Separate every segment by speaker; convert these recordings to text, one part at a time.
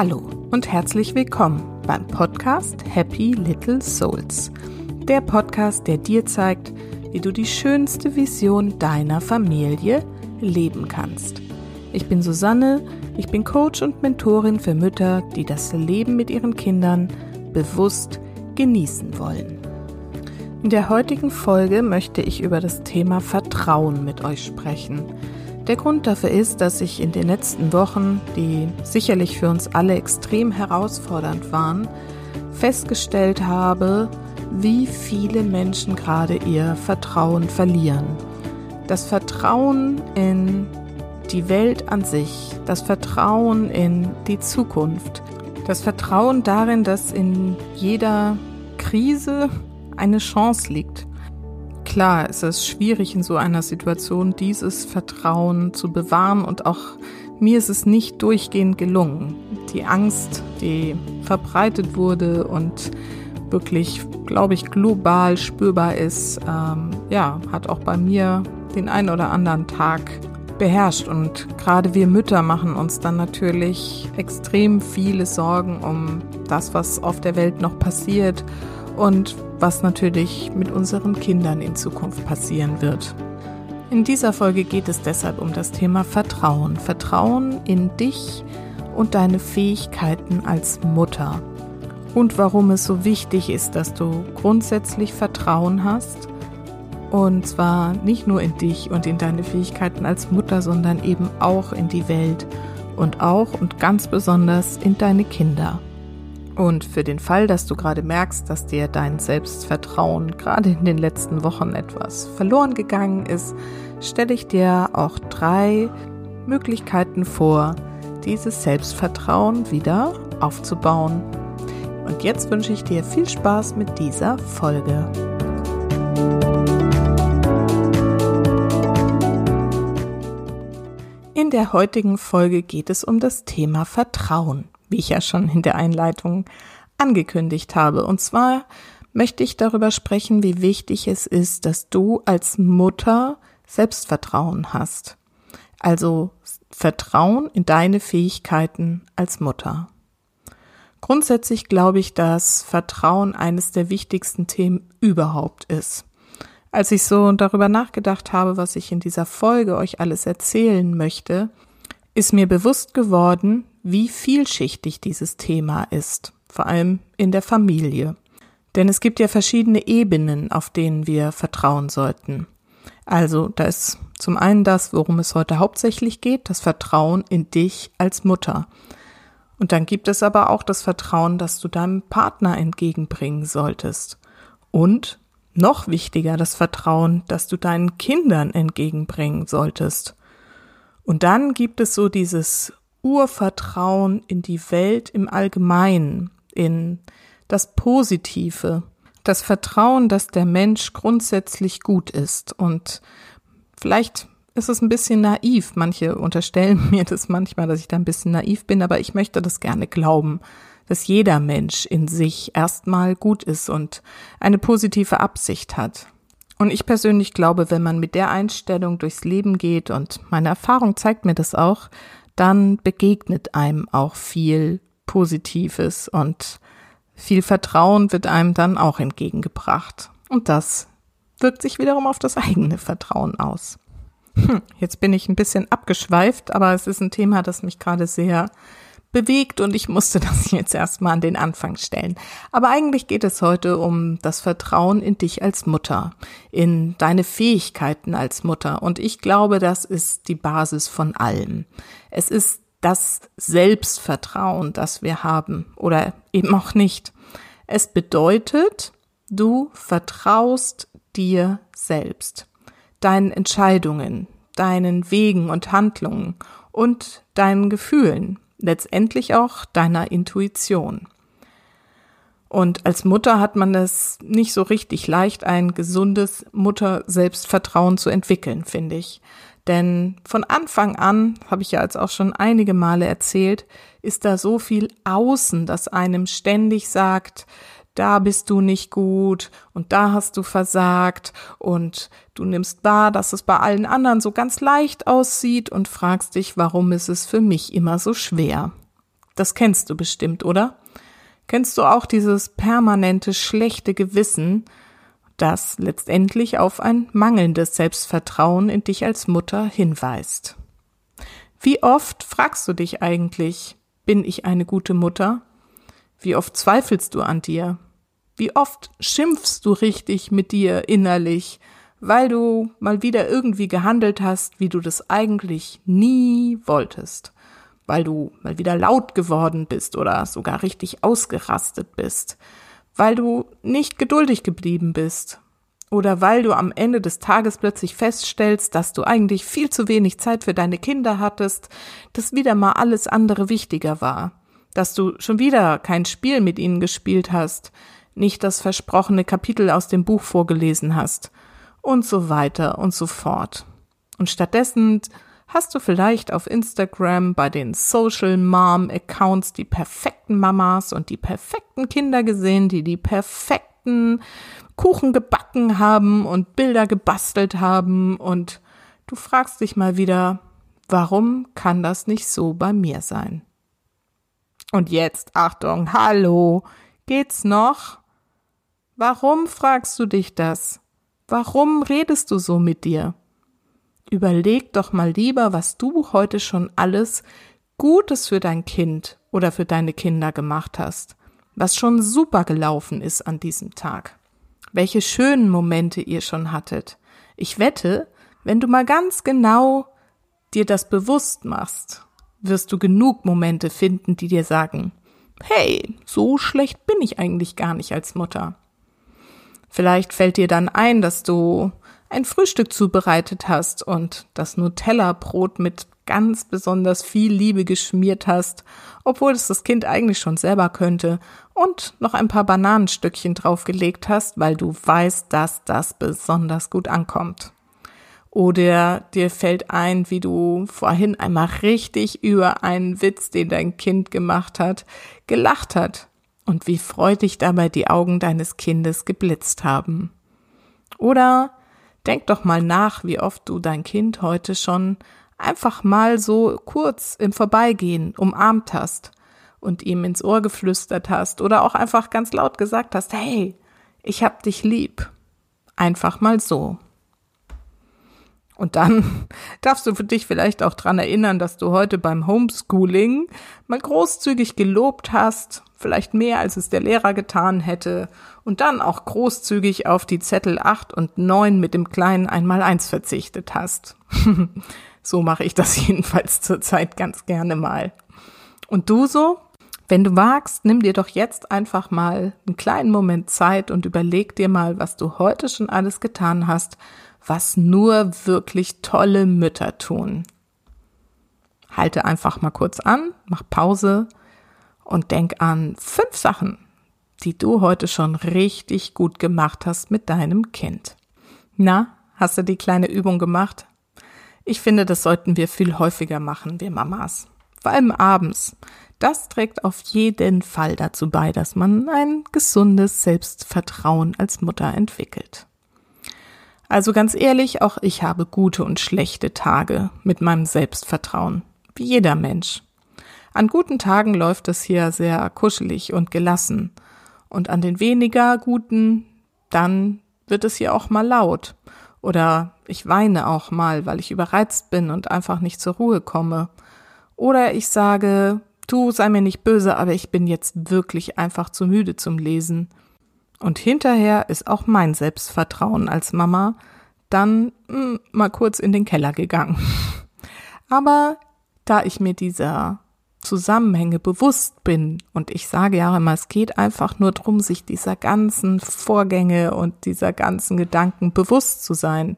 Speaker 1: Hallo und herzlich willkommen beim Podcast Happy Little Souls. Der Podcast, der dir zeigt, wie du die schönste Vision deiner Familie leben kannst. Ich bin Susanne, ich bin Coach und Mentorin für Mütter, die das Leben mit ihren Kindern bewusst genießen wollen. In der heutigen Folge möchte ich über das Thema Vertrauen mit euch sprechen. Der Grund dafür ist, dass ich in den letzten Wochen, die sicherlich für uns alle extrem herausfordernd waren, festgestellt habe, wie viele Menschen gerade ihr Vertrauen verlieren. Das Vertrauen in die Welt an sich, das Vertrauen in die Zukunft, das Vertrauen darin, dass in jeder Krise eine Chance liegt klar, es ist schwierig in so einer Situation dieses Vertrauen zu bewahren und auch mir ist es nicht durchgehend gelungen. Die Angst, die verbreitet wurde und wirklich, glaube ich, global spürbar ist, ähm, ja, hat auch bei mir den einen oder anderen Tag beherrscht. Und gerade wir Mütter machen uns dann natürlich extrem viele Sorgen um das, was auf der Welt noch passiert und was natürlich mit unseren Kindern in Zukunft passieren wird. In dieser Folge geht es deshalb um das Thema Vertrauen. Vertrauen in dich und deine Fähigkeiten als Mutter. Und warum es so wichtig ist, dass du grundsätzlich Vertrauen hast. Und zwar nicht nur in dich und in deine Fähigkeiten als Mutter, sondern eben auch in die Welt und auch und ganz besonders in deine Kinder. Und für den Fall, dass du gerade merkst, dass dir dein Selbstvertrauen gerade in den letzten Wochen etwas verloren gegangen ist, stelle ich dir auch drei Möglichkeiten vor, dieses Selbstvertrauen wieder aufzubauen. Und jetzt wünsche ich dir viel Spaß mit dieser Folge. In der heutigen Folge geht es um das Thema Vertrauen wie ich ja schon in der Einleitung angekündigt habe. Und zwar möchte ich darüber sprechen, wie wichtig es ist, dass du als Mutter Selbstvertrauen hast. Also Vertrauen in deine Fähigkeiten als Mutter. Grundsätzlich glaube ich, dass Vertrauen eines der wichtigsten Themen überhaupt ist. Als ich so darüber nachgedacht habe, was ich in dieser Folge euch alles erzählen möchte, ist mir bewusst geworden, wie vielschichtig dieses Thema ist, vor allem in der Familie. Denn es gibt ja verschiedene Ebenen, auf denen wir vertrauen sollten. Also, da ist zum einen das, worum es heute hauptsächlich geht, das Vertrauen in dich als Mutter. Und dann gibt es aber auch das Vertrauen, das du deinem Partner entgegenbringen solltest. Und noch wichtiger das Vertrauen, das du deinen Kindern entgegenbringen solltest. Und dann gibt es so dieses Urvertrauen in die Welt im Allgemeinen, in das Positive, das Vertrauen, dass der Mensch grundsätzlich gut ist. Und vielleicht ist es ein bisschen naiv. Manche unterstellen mir das manchmal, dass ich da ein bisschen naiv bin, aber ich möchte das gerne glauben, dass jeder Mensch in sich erstmal gut ist und eine positive Absicht hat. Und ich persönlich glaube, wenn man mit der Einstellung durchs Leben geht, und meine Erfahrung zeigt mir das auch, dann begegnet einem auch viel Positives und viel Vertrauen wird einem dann auch entgegengebracht. Und das wirkt sich wiederum auf das eigene Vertrauen aus. Hm, jetzt bin ich ein bisschen abgeschweift, aber es ist ein Thema, das mich gerade sehr bewegt und ich musste das jetzt erstmal an den Anfang stellen. Aber eigentlich geht es heute um das Vertrauen in dich als Mutter, in deine Fähigkeiten als Mutter und ich glaube, das ist die Basis von allem. Es ist das Selbstvertrauen, das wir haben oder eben auch nicht. Es bedeutet, du vertraust dir selbst, deinen Entscheidungen, deinen Wegen und Handlungen und deinen Gefühlen letztendlich auch deiner Intuition. Und als Mutter hat man es nicht so richtig leicht, ein gesundes Mutter-Selbstvertrauen zu entwickeln, finde ich. Denn von Anfang an, habe ich ja jetzt auch schon einige Male erzählt, ist da so viel Außen, das einem ständig sagt, da bist du nicht gut und da hast du versagt und du nimmst wahr, dass es bei allen anderen so ganz leicht aussieht und fragst dich, warum ist es für mich immer so schwer. Das kennst du bestimmt, oder? Kennst du auch dieses permanente schlechte Gewissen, das letztendlich auf ein mangelndes Selbstvertrauen in dich als Mutter hinweist? Wie oft fragst du dich eigentlich, bin ich eine gute Mutter? Wie oft zweifelst du an dir? Wie oft schimpfst du richtig mit dir innerlich, weil du mal wieder irgendwie gehandelt hast, wie du das eigentlich nie wolltest? Weil du mal wieder laut geworden bist oder sogar richtig ausgerastet bist? Weil du nicht geduldig geblieben bist? Oder weil du am Ende des Tages plötzlich feststellst, dass du eigentlich viel zu wenig Zeit für deine Kinder hattest, dass wieder mal alles andere wichtiger war? dass du schon wieder kein Spiel mit ihnen gespielt hast, nicht das versprochene Kapitel aus dem Buch vorgelesen hast und so weiter und so fort. Und stattdessen hast du vielleicht auf Instagram bei den Social Mom Accounts die perfekten Mamas und die perfekten Kinder gesehen, die die perfekten Kuchen gebacken haben und Bilder gebastelt haben und du fragst dich mal wieder, warum kann das nicht so bei mir sein? Und jetzt, Achtung, hallo, geht's noch? Warum fragst du dich das? Warum redest du so mit dir? Überleg doch mal lieber, was du heute schon alles Gutes für dein Kind oder für deine Kinder gemacht hast, was schon super gelaufen ist an diesem Tag, welche schönen Momente ihr schon hattet. Ich wette, wenn du mal ganz genau dir das bewusst machst wirst du genug Momente finden, die dir sagen, hey, so schlecht bin ich eigentlich gar nicht als Mutter. Vielleicht fällt dir dann ein, dass du ein Frühstück zubereitet hast und das Nutella-Brot mit ganz besonders viel Liebe geschmiert hast, obwohl es das Kind eigentlich schon selber könnte, und noch ein paar Bananenstückchen draufgelegt hast, weil du weißt, dass das besonders gut ankommt. Oder dir fällt ein, wie du vorhin einmal richtig über einen Witz, den dein Kind gemacht hat, gelacht hat und wie freudig dabei die Augen deines Kindes geblitzt haben. Oder denk doch mal nach, wie oft du dein Kind heute schon einfach mal so kurz im Vorbeigehen umarmt hast und ihm ins Ohr geflüstert hast oder auch einfach ganz laut gesagt hast, hey, ich hab dich lieb. Einfach mal so. Und dann darfst du für dich vielleicht auch dran erinnern, dass du heute beim Homeschooling mal großzügig gelobt hast, vielleicht mehr als es der Lehrer getan hätte, und dann auch großzügig auf die Zettel 8 und 9 mit dem kleinen Einmaleins verzichtet hast. so mache ich das jedenfalls zurzeit ganz gerne mal. Und du so? Wenn du magst, nimm dir doch jetzt einfach mal einen kleinen Moment Zeit und überleg dir mal, was du heute schon alles getan hast, was nur wirklich tolle Mütter tun. Halte einfach mal kurz an, mach Pause und denk an fünf Sachen, die du heute schon richtig gut gemacht hast mit deinem Kind. Na, hast du die kleine Übung gemacht? Ich finde, das sollten wir viel häufiger machen, wir Mamas. Vor allem abends. Das trägt auf jeden Fall dazu bei, dass man ein gesundes Selbstvertrauen als Mutter entwickelt. Also ganz ehrlich, auch ich habe gute und schlechte Tage mit meinem Selbstvertrauen, wie jeder Mensch. An guten Tagen läuft es hier sehr kuschelig und gelassen, und an den weniger guten, dann wird es hier auch mal laut, oder ich weine auch mal, weil ich überreizt bin und einfach nicht zur Ruhe komme, oder ich sage, du sei mir nicht böse, aber ich bin jetzt wirklich einfach zu müde zum Lesen, und hinterher ist auch mein Selbstvertrauen als Mama dann mh, hm, mal kurz in den Keller gegangen. Aber da ich mir dieser Zusammenhänge bewusst bin und ich sage ja immer, es geht einfach nur darum, sich dieser ganzen Vorgänge und dieser ganzen Gedanken bewusst zu sein.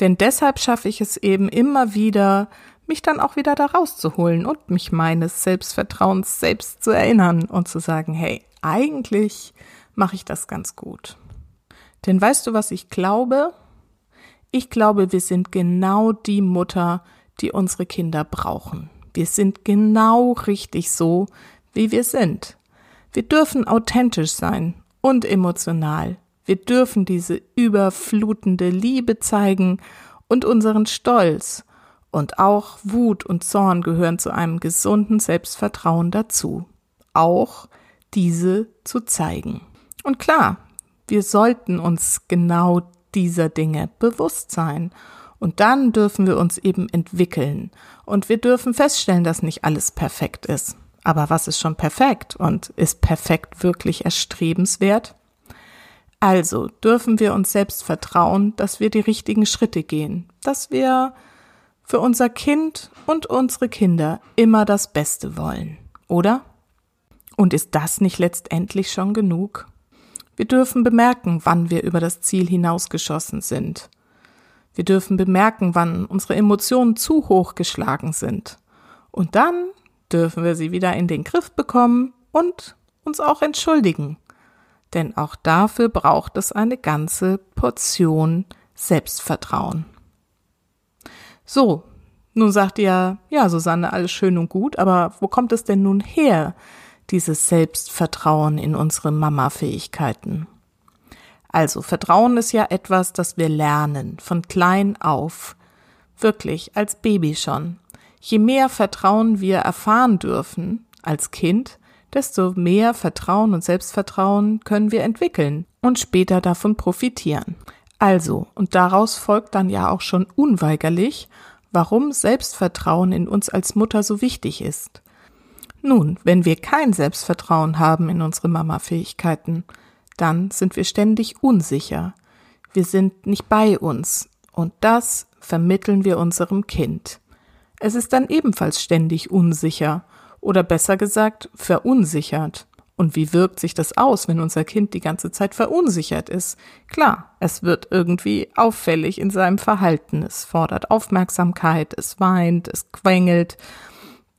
Speaker 1: Denn deshalb schaffe ich es eben immer wieder, mich dann auch wieder da rauszuholen und mich meines Selbstvertrauens selbst zu erinnern und zu sagen, hey, eigentlich mache ich das ganz gut. Denn weißt du, was ich glaube? Ich glaube, wir sind genau die Mutter, die unsere Kinder brauchen. Wir sind genau richtig so, wie wir sind. Wir dürfen authentisch sein und emotional. Wir dürfen diese überflutende Liebe zeigen und unseren Stolz Und auch Wut und Zorn gehören zu einem gesunden Selbstvertrauen dazu. Auch diese zu zeigen. Und klar, wir sollten uns genau dieser Dinge bewusst sein. Und dann dürfen wir uns eben entwickeln. Und wir dürfen feststellen, dass nicht alles perfekt ist. Aber was ist schon perfekt? Und ist perfekt wirklich erstrebenswert? Also dürfen wir uns selbst vertrauen, dass wir die richtigen Schritte gehen, dass wir für unser Kind und unsere Kinder immer das Beste wollen, oder? Und ist das nicht letztendlich schon genug? Wir dürfen bemerken, wann wir über das Ziel hinausgeschossen sind. Wir dürfen bemerken, wann unsere Emotionen zu hoch geschlagen sind. Und dann dürfen wir sie wieder in den Griff bekommen und uns auch entschuldigen denn auch dafür braucht es eine ganze Portion Selbstvertrauen. So, nun sagt ihr, ja, Susanne, alles schön und gut, aber wo kommt es denn nun her, dieses Selbstvertrauen in unsere Mama-Fähigkeiten? Also, Vertrauen ist ja etwas, das wir lernen, von klein auf. Wirklich, als Baby schon. Je mehr Vertrauen wir erfahren dürfen, als Kind, desto mehr Vertrauen und Selbstvertrauen können wir entwickeln und später davon profitieren. Also, und daraus folgt dann ja auch schon unweigerlich, warum Selbstvertrauen in uns als Mutter so wichtig ist. Nun, wenn wir kein Selbstvertrauen haben in unsere Mama-Fähigkeiten, dann sind wir ständig unsicher. Wir sind nicht bei uns. Und das vermitteln wir unserem Kind. Es ist dann ebenfalls ständig unsicher oder besser gesagt verunsichert. Und wie wirkt sich das aus, wenn unser Kind die ganze Zeit verunsichert ist? Klar, es wird irgendwie auffällig in seinem Verhalten. Es fordert Aufmerksamkeit, es weint, es quengelt.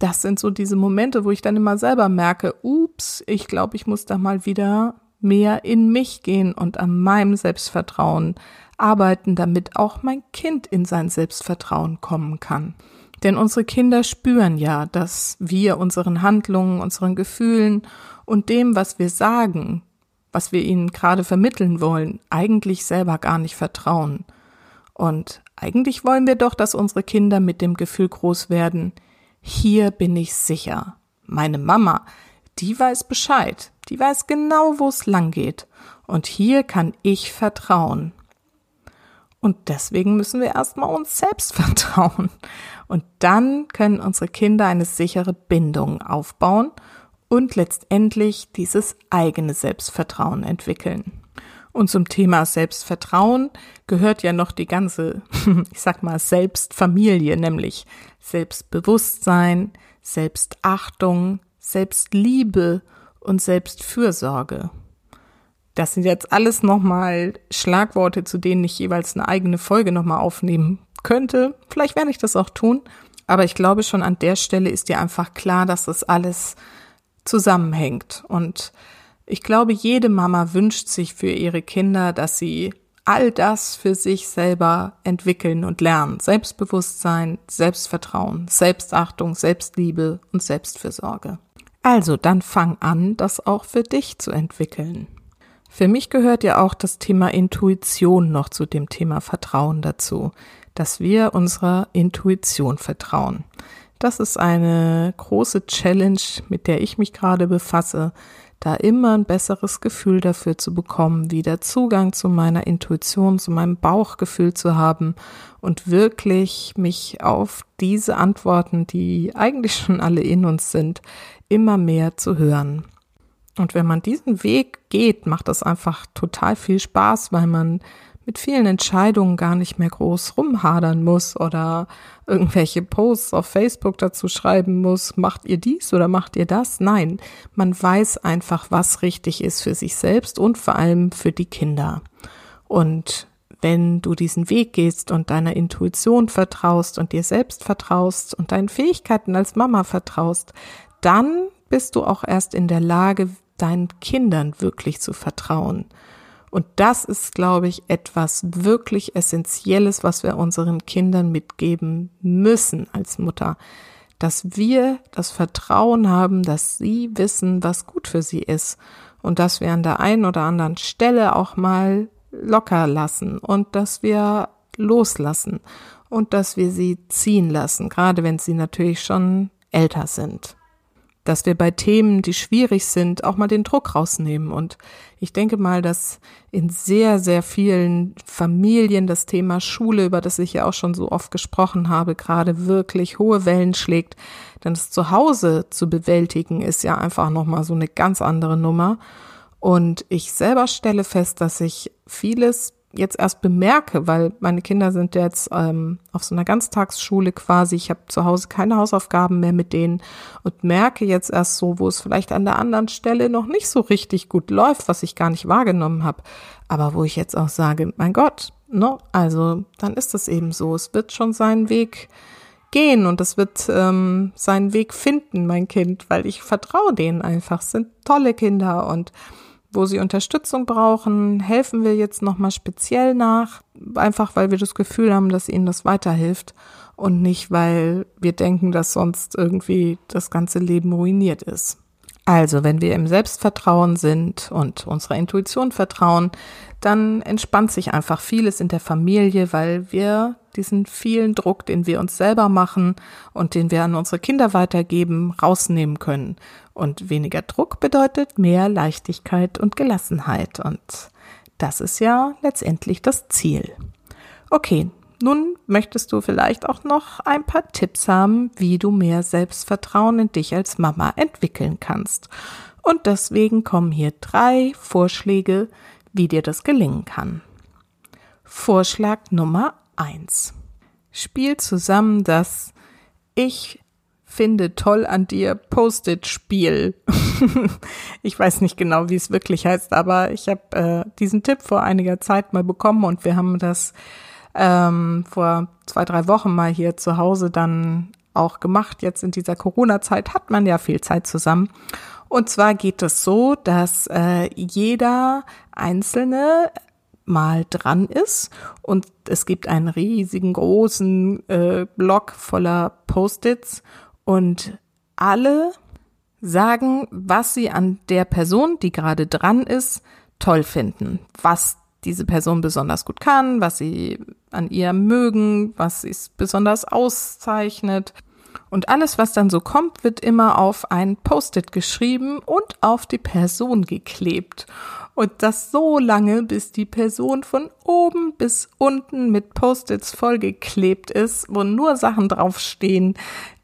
Speaker 1: Das sind so diese Momente, wo ich dann immer selber merke, ups, ich glaube, ich muss da mal wieder mehr in mich gehen und an meinem Selbstvertrauen arbeiten, damit auch mein Kind in sein Selbstvertrauen kommen kann. Denn unsere Kinder spüren ja, dass wir unseren Handlungen, unseren Gefühlen und dem, was wir sagen, was wir ihnen gerade vermitteln wollen, eigentlich selber gar nicht vertrauen. Und eigentlich wollen wir doch, dass unsere Kinder mit dem Gefühl groß werden, hier bin ich sicher. Meine Mama, die weiß Bescheid, die weiß genau, wo es lang geht. Und hier kann ich vertrauen. Und deswegen müssen wir erstmal uns selbst vertrauen. Und dann können unsere Kinder eine sichere Bindung aufbauen und letztendlich dieses eigene Selbstvertrauen entwickeln. Und zum Thema Selbstvertrauen gehört ja noch die ganze, ich sag mal, Selbstfamilie, nämlich Selbstbewusstsein, Selbstachtung, Selbstliebe und Selbstfürsorge. Das sind jetzt alles nochmal Schlagworte, zu denen ich jeweils eine eigene Folge nochmal aufnehmen könnte. Vielleicht werde ich das auch tun. Aber ich glaube schon an der Stelle ist dir einfach klar, dass das alles zusammenhängt. Und ich glaube, jede Mama wünscht sich für ihre Kinder, dass sie all das für sich selber entwickeln und lernen. Selbstbewusstsein, Selbstvertrauen, Selbstachtung, Selbstliebe und Selbstfürsorge. Also dann fang an, das auch für dich zu entwickeln. Für mich gehört ja auch das Thema Intuition noch zu dem Thema Vertrauen dazu dass wir unserer Intuition vertrauen. Das ist eine große Challenge, mit der ich mich gerade befasse, da immer ein besseres Gefühl dafür zu bekommen, wieder Zugang zu meiner Intuition, zu meinem Bauchgefühl zu haben und wirklich mich auf diese Antworten, die eigentlich schon alle in uns sind, immer mehr zu hören. Und wenn man diesen Weg geht, macht das einfach total viel Spaß, weil man mit vielen Entscheidungen gar nicht mehr groß rumhadern muss oder irgendwelche Posts auf Facebook dazu schreiben muss, macht ihr dies oder macht ihr das? Nein, man weiß einfach, was richtig ist für sich selbst und vor allem für die Kinder. Und wenn du diesen Weg gehst und deiner Intuition vertraust und dir selbst vertraust und deinen Fähigkeiten als Mama vertraust, dann bist du auch erst in der Lage, deinen Kindern wirklich zu vertrauen. Und das ist, glaube ich, etwas wirklich Essentielles, was wir unseren Kindern mitgeben müssen als Mutter. Dass wir das Vertrauen haben, dass sie wissen, was gut für sie ist. Und dass wir an der einen oder anderen Stelle auch mal locker lassen und dass wir loslassen und dass wir sie ziehen lassen, gerade wenn sie natürlich schon älter sind dass wir bei Themen, die schwierig sind, auch mal den Druck rausnehmen. Und ich denke mal, dass in sehr, sehr vielen Familien das Thema Schule, über das ich ja auch schon so oft gesprochen habe, gerade wirklich hohe Wellen schlägt. Denn das Zuhause zu bewältigen ist ja einfach nochmal so eine ganz andere Nummer. Und ich selber stelle fest, dass ich vieles jetzt erst bemerke, weil meine Kinder sind jetzt ähm, auf so einer Ganztagsschule quasi. Ich habe zu Hause keine Hausaufgaben mehr mit denen und merke jetzt erst so, wo es vielleicht an der anderen Stelle noch nicht so richtig gut läuft, was ich gar nicht wahrgenommen habe. Aber wo ich jetzt auch sage, mein Gott, ne, also dann ist es eben so. Es wird schon seinen Weg gehen und es wird ähm, seinen Weg finden, mein Kind, weil ich vertraue denen einfach. Es sind tolle Kinder und wo sie Unterstützung brauchen, helfen wir jetzt nochmal speziell nach, einfach weil wir das Gefühl haben, dass ihnen das weiterhilft und nicht, weil wir denken, dass sonst irgendwie das ganze Leben ruiniert ist. Also, wenn wir im Selbstvertrauen sind und unserer Intuition vertrauen, dann entspannt sich einfach vieles in der Familie, weil wir diesen vielen Druck, den wir uns selber machen und den wir an unsere Kinder weitergeben, rausnehmen können. Und weniger Druck bedeutet mehr Leichtigkeit und Gelassenheit. Und das ist ja letztendlich das Ziel. Okay, nun möchtest du vielleicht auch noch ein paar Tipps haben, wie du mehr Selbstvertrauen in dich als Mama entwickeln kannst. Und deswegen kommen hier drei Vorschläge, wie dir das gelingen kann. Vorschlag Nummer eins: Spiel zusammen das Ich finde toll an dir Post-it-Spiel. ich weiß nicht genau, wie es wirklich heißt, aber ich habe äh, diesen Tipp vor einiger Zeit mal bekommen und wir haben das ähm, vor zwei, drei Wochen mal hier zu Hause dann auch gemacht. Jetzt in dieser Corona-Zeit hat man ja viel Zeit zusammen. Und zwar geht es so, dass äh, jeder Einzelne mal dran ist und es gibt einen riesigen großen äh, Block voller Post-its und alle sagen, was sie an der Person, die gerade dran ist, toll finden, was diese Person besonders gut kann, was sie an ihr mögen, was sie besonders auszeichnet. Und alles, was dann so kommt, wird immer auf ein Post-it geschrieben und auf die Person geklebt. Und das so lange, bis die Person von oben bis unten mit Post-its vollgeklebt ist, wo nur Sachen draufstehen,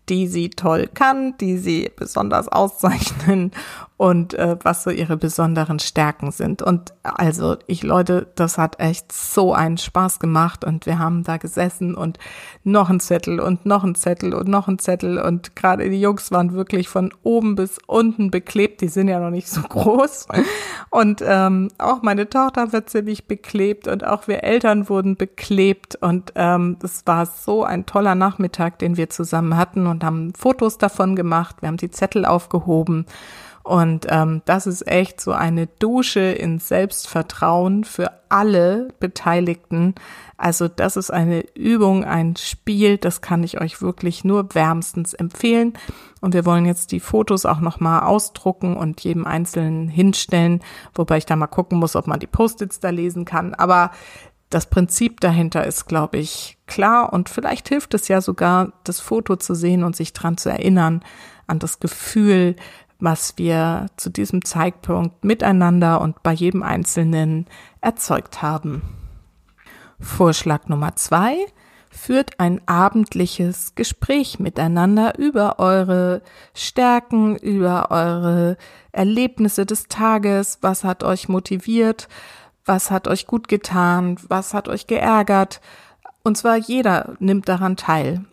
Speaker 1: die sie toll kann, die sie besonders auszeichnen und äh, was so ihre besonderen Stärken sind. Und also ich Leute, das hat echt so einen Spaß gemacht und wir haben da gesessen und noch ein Zettel und noch ein Zettel und noch ein Zettel und gerade die Jungs waren wirklich von oben bis unten beklebt. Die sind ja noch nicht so groß und ähm, auch meine Tochter wird ziemlich beklebt und auch wir Eltern wurden beklebt und ähm, das war so ein toller Nachmittag, den wir zusammen hatten und haben Fotos davon gemacht. Wir haben die Zettel aufgehoben und ähm, das ist echt so eine Dusche in Selbstvertrauen für alle Beteiligten. Also das ist eine Übung, ein Spiel, das kann ich euch wirklich nur wärmstens empfehlen. Und wir wollen jetzt die Fotos auch nochmal ausdrucken und jedem Einzelnen hinstellen, wobei ich da mal gucken muss, ob man die Post-its da lesen kann. Aber das Prinzip dahinter ist, glaube ich, klar und vielleicht hilft es ja sogar, das Foto zu sehen und sich dran zu erinnern, an das Gefühl, was wir zu diesem Zeitpunkt miteinander und bei jedem Einzelnen erzeugt haben. Vorschlag Nummer zwei. Führt ein abendliches Gespräch miteinander über eure Stärken, über eure Erlebnisse des Tages, was hat euch motiviert, was hat euch gut getan, was hat euch geärgert. Und zwar jeder nimmt daran teil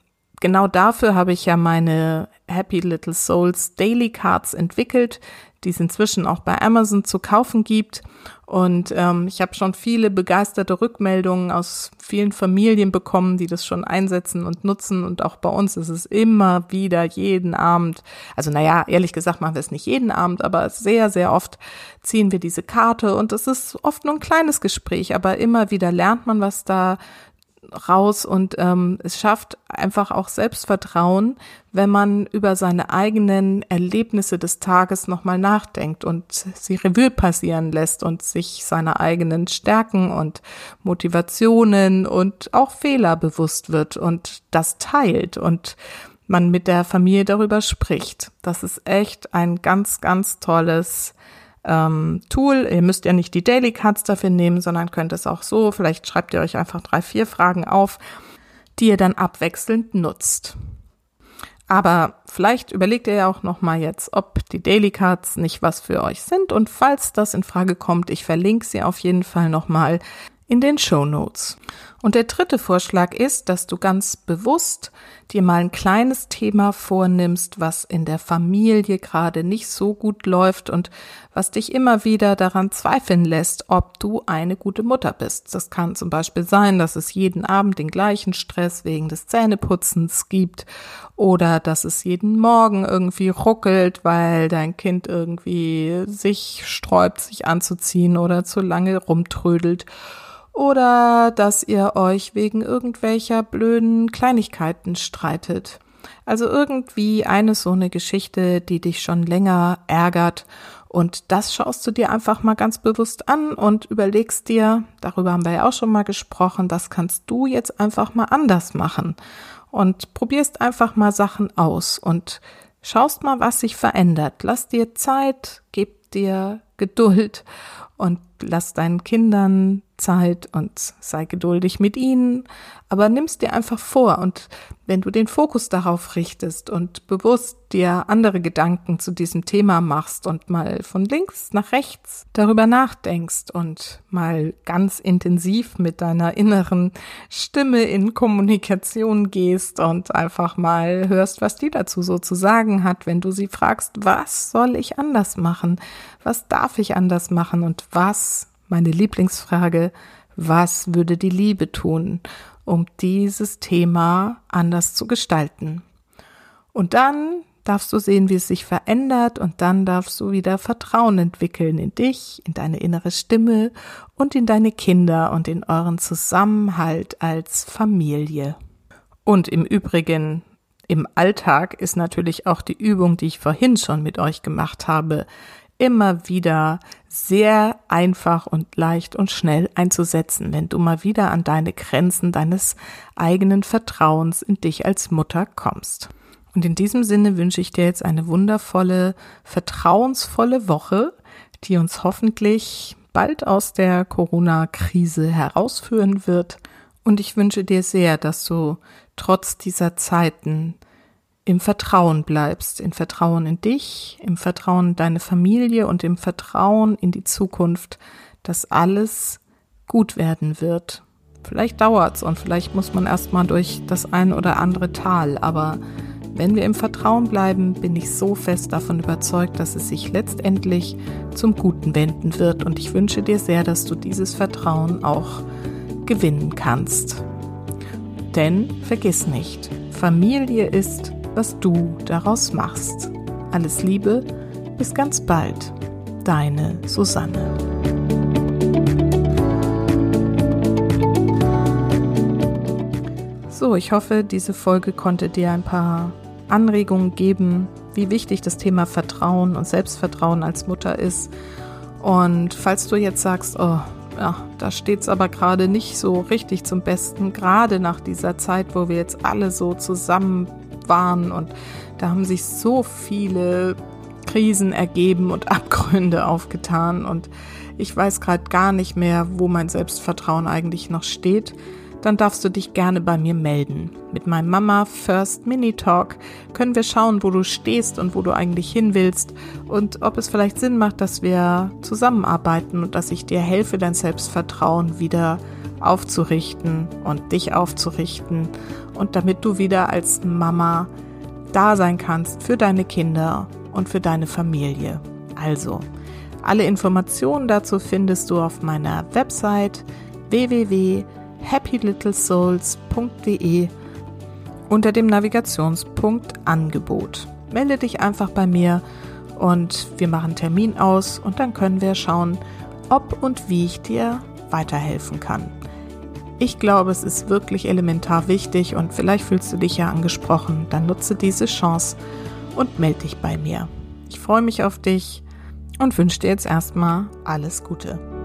Speaker 1: genau dafür habe ich ja meine Happy Little Souls Daily Cards entwickelt, die es inzwischen auch bei Amazon zu kaufen gibt. Und ähm, ich habe schon viele begeisterte Rückmeldungen aus vielen Familien bekommen, die das schon einsetzen und nutzen. Und auch bei uns ist es immer wieder jeden Abend, also naja, ehrlich gesagt machen wir es nicht jeden Abend, aber sehr, sehr oft ziehen wir diese Karte und es ist oft nur ein kleines Gespräch, aber immer wieder lernt man was da raus und ähm, es schafft einfach auch Selbstvertrauen, wenn man über seine eigenen Erlebnisse des Tages nochmal nachdenkt und sie Revue passieren lässt und sich seiner eigenen Stärken und Motivationen und auch Fehler bewusst wird und das teilt und man mit der Familie darüber spricht. Das ist echt ein ganz, ganz tolles ähm, Tool. Ihr müsst ja nicht die Daily Cards dafür nehmen, sondern könnt es auch so. Vielleicht schreibt ihr euch einfach drei, vier Fragen auf, die ihr dann abwechselnd nutzt. Aber vielleicht überlegt ihr ja auch noch mal jetzt, ob die Daily Cards nicht was für euch sind und falls das in Frage kommt, ich verlinke sie auf jeden Fall noch mal in den Show Notes. Und der dritte Vorschlag ist, dass du ganz bewusst dir mal ein kleines Thema vornimmst, was in der Familie gerade nicht so gut läuft und was dich immer wieder daran zweifeln lässt, ob du eine gute Mutter bist. Das kann zum Beispiel sein, dass es jeden Abend den gleichen Stress wegen des Zähneputzens gibt oder dass es jeden Morgen irgendwie ruckelt, weil dein Kind irgendwie sich sträubt, sich anzuziehen oder zu lange rumtrödelt oder dass ihr euch wegen irgendwelcher blöden Kleinigkeiten streitet. Also irgendwie eine so eine Geschichte, die dich schon länger ärgert und das schaust du dir einfach mal ganz bewusst an und überlegst dir, darüber haben wir ja auch schon mal gesprochen, das kannst du jetzt einfach mal anders machen und probierst einfach mal Sachen aus und schaust mal, was sich verändert. Lass dir Zeit, gib dir Geduld und lass deinen Kindern Zeit und sei geduldig mit ihnen, aber nimmst dir einfach vor und wenn du den Fokus darauf richtest und bewusst dir andere Gedanken zu diesem Thema machst und mal von links nach rechts darüber nachdenkst und mal ganz intensiv mit deiner inneren Stimme in Kommunikation gehst und einfach mal hörst, was die dazu so zu sagen hat, wenn du sie fragst, was soll ich anders machen? Was darf ich anders machen und was meine Lieblingsfrage, was würde die Liebe tun, um dieses Thema anders zu gestalten? Und dann darfst du sehen, wie es sich verändert und dann darfst du wieder Vertrauen entwickeln in dich, in deine innere Stimme und in deine Kinder und in euren Zusammenhalt als Familie. Und im Übrigen, im Alltag ist natürlich auch die Übung, die ich vorhin schon mit euch gemacht habe, immer wieder sehr einfach und leicht und schnell einzusetzen, wenn du mal wieder an deine Grenzen deines eigenen Vertrauens in dich als Mutter kommst. Und in diesem Sinne wünsche ich dir jetzt eine wundervolle, vertrauensvolle Woche, die uns hoffentlich bald aus der Corona-Krise herausführen wird. Und ich wünsche dir sehr, dass du trotz dieser Zeiten im Vertrauen bleibst, im Vertrauen in dich, im Vertrauen in deine Familie und im Vertrauen in die Zukunft, dass alles gut werden wird. Vielleicht dauert's und vielleicht muss man erstmal durch das ein oder andere Tal, aber wenn wir im Vertrauen bleiben, bin ich so fest davon überzeugt, dass es sich letztendlich zum Guten wenden wird und ich wünsche dir sehr, dass du dieses Vertrauen auch gewinnen kannst. Denn vergiss nicht, Familie ist was du daraus machst. Alles Liebe, bis ganz bald. Deine Susanne. So, ich hoffe, diese Folge konnte dir ein paar Anregungen geben, wie wichtig das Thema Vertrauen und Selbstvertrauen als Mutter ist. Und falls du jetzt sagst, oh, ja, da steht es aber gerade nicht so richtig zum Besten, gerade nach dieser Zeit, wo wir jetzt alle so zusammen waren und da haben sich so viele Krisen ergeben und Abgründe aufgetan und ich weiß gerade gar nicht mehr, wo mein Selbstvertrauen eigentlich noch steht, dann darfst du dich gerne bei mir melden. Mit meinem Mama First Mini Talk können wir schauen, wo du stehst und wo du eigentlich hin willst und ob es vielleicht Sinn macht, dass wir zusammenarbeiten und dass ich dir helfe, dein Selbstvertrauen wieder aufzurichten und dich aufzurichten und damit du wieder als Mama da sein kannst für deine Kinder und für deine Familie. Also, alle Informationen dazu findest du auf meiner Website www.happylittlesouls.de unter dem Navigationspunkt Angebot. Melde dich einfach bei mir und wir machen Termin aus und dann können wir schauen, ob und wie ich dir weiterhelfen kann. Ich glaube, es ist wirklich elementar wichtig und vielleicht fühlst du dich ja angesprochen. Dann nutze diese Chance und melde dich bei mir. Ich freue mich auf dich und wünsche dir jetzt erstmal alles Gute.